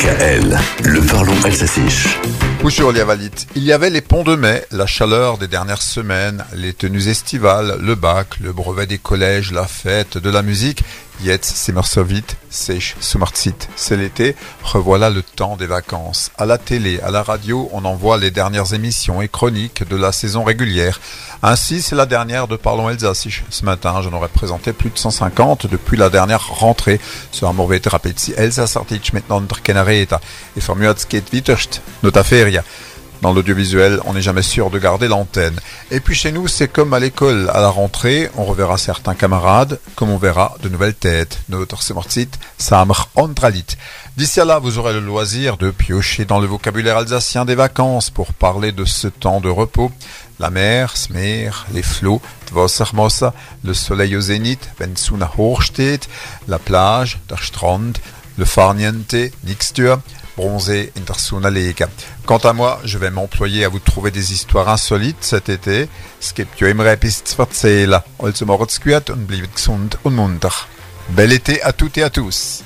DKL, le parlons alsacien. Bonjour Liavalit. Il y avait les ponts de mai, la chaleur des dernières semaines, les tenues estivales, le bac, le brevet des collèges, la fête, de la musique. Yetz, Simmersovit, Sech, Sumartsit, c'est l'été. Revoilà le temps des vacances. À la télé, à la radio, on envoie les dernières émissions et chroniques de la saison régulière. Ainsi, c'est la dernière de Parlons Elsassisch. Ce matin, j'en aurais présenté plus de 150 depuis la dernière rentrée. Ce Amorvet Rapetzi Elsassartich maintenant Kenareta. Et Witterst, Notaferia. Dans l'audiovisuel, on n'est jamais sûr de garder l'antenne. Et puis chez nous, c'est comme à l'école. À la rentrée, on reverra certains camarades, comme on verra de nouvelles têtes. Notre semortit, Samr Andralit. D'ici là, vous aurez le loisir de piocher dans le vocabulaire alsacien des vacances pour parler de ce temps de repos. La mer, Smer, les flots, le soleil au zénith, Bensuna Hochstedt, la plage, der Strand, le farniente, Nixtur, bronzé Intersuna Quant à moi, je vais m'employer à vous trouver des histoires insolites cet été. Skip im Repist verzählen. Also macht's gut und bleibt gesund und munter. Bel été à toutes et à tous.